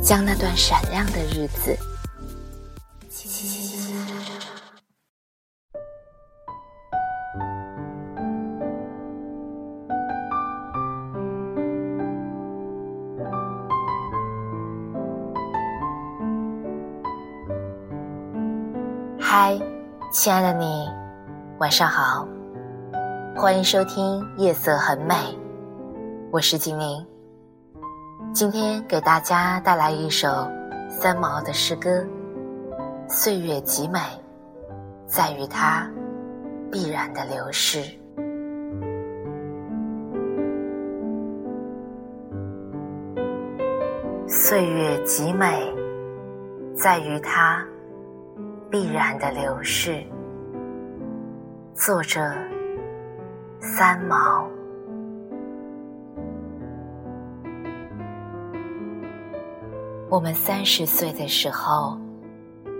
将那段闪亮的日子。嗨，亲爱的你，晚上好，欢迎收听《夜色很美》，我是精灵。今天给大家带来一首三毛的诗歌《岁月极美，在于它必然的流逝》。岁月极美，在于它必然的流逝。作者：三毛。我们三十岁的时候，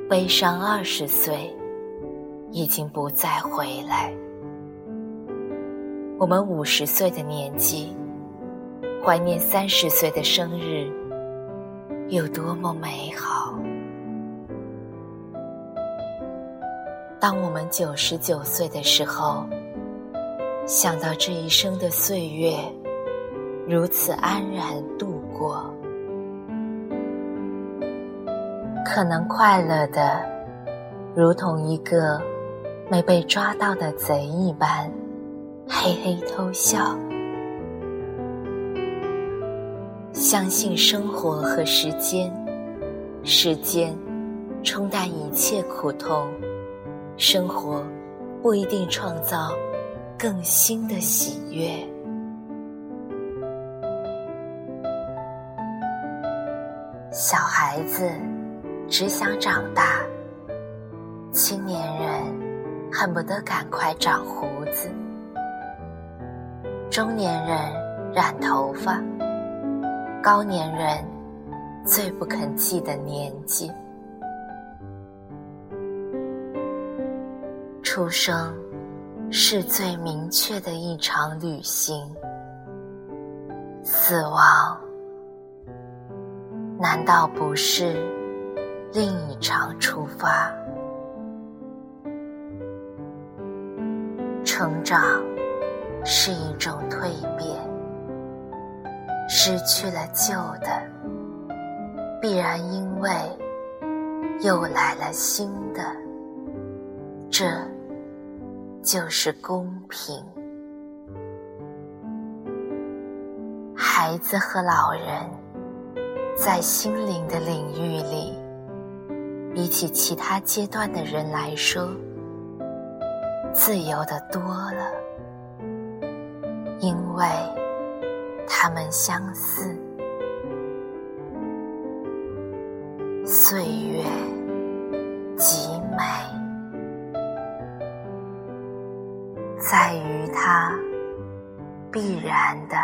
悲伤二十岁，已经不再回来。我们五十岁的年纪，怀念三十岁的生日，有多么美好。当我们九十九岁的时候，想到这一生的岁月，如此安然度过。可能快乐的，如同一个没被抓到的贼一般，嘿嘿偷笑。相信生活和时间，时间冲淡一切苦痛，生活不一定创造更新的喜悦。小孩子。只想长大，青年人恨不得赶快长胡子，中年人染头发，高年人最不肯记的年纪。出生是最明确的一场旅行，死亡难道不是？另一场出发，成长是一种蜕变，失去了旧的，必然因为又来了新的，这就是公平。孩子和老人在心灵的领域里。比起其他阶段的人来说，自由的多了，因为他们相似。岁月极美，在于它必然的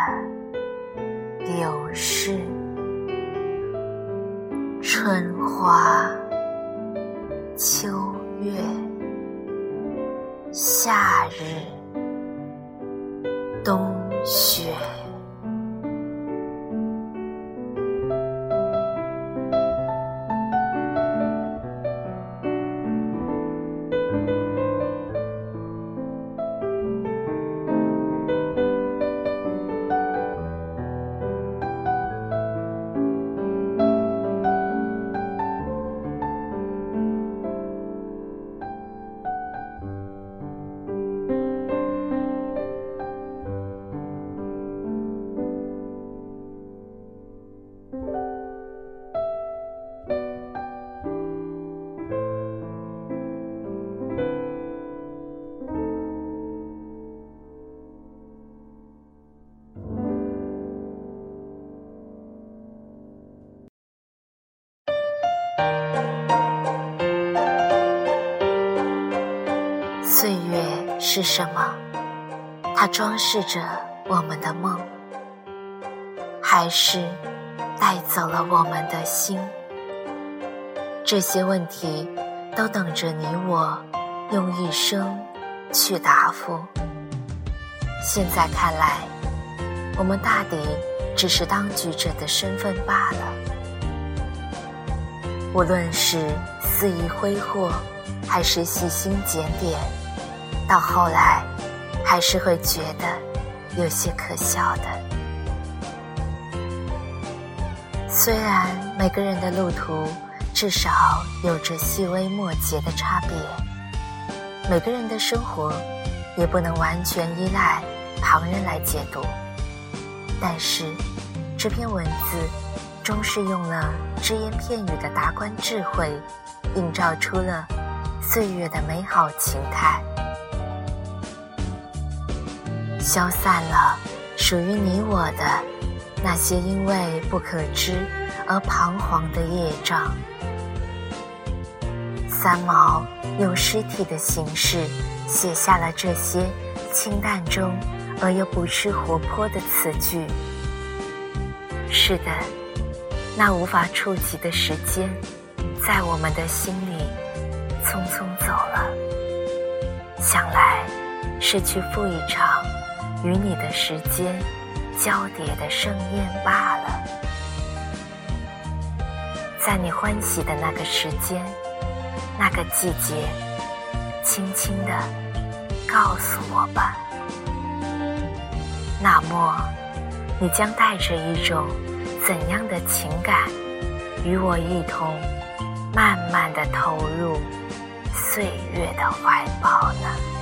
流逝，春花。秋月，夏日，冬雪。岁月是什么？它装饰着我们的梦，还是带走了我们的心？这些问题都等着你我用一生去答复。现在看来，我们大抵只是当局者的身份罢了。无论是肆意挥霍，还是细心检点，到后来，还是会觉得有些可笑的。虽然每个人的路途至少有着细微末节的差别，每个人的生活也不能完全依赖旁人来解读，但是这篇文字。终是用了只言片语的达观智慧，映照出了岁月的美好情态，消散了属于你我的那些因为不可知而彷徨的业障。三毛用尸体的形式写下了这些清淡中而又不失活泼的词句。是的。那无法触及的时间，在我们的心里匆匆走了。想来是去赴一场与你的时间交叠的盛宴罢了。在你欢喜的那个时间、那个季节，轻轻的告诉我吧。那么，你将带着一种。怎样的情感，与我一同慢慢的投入岁月的怀抱呢？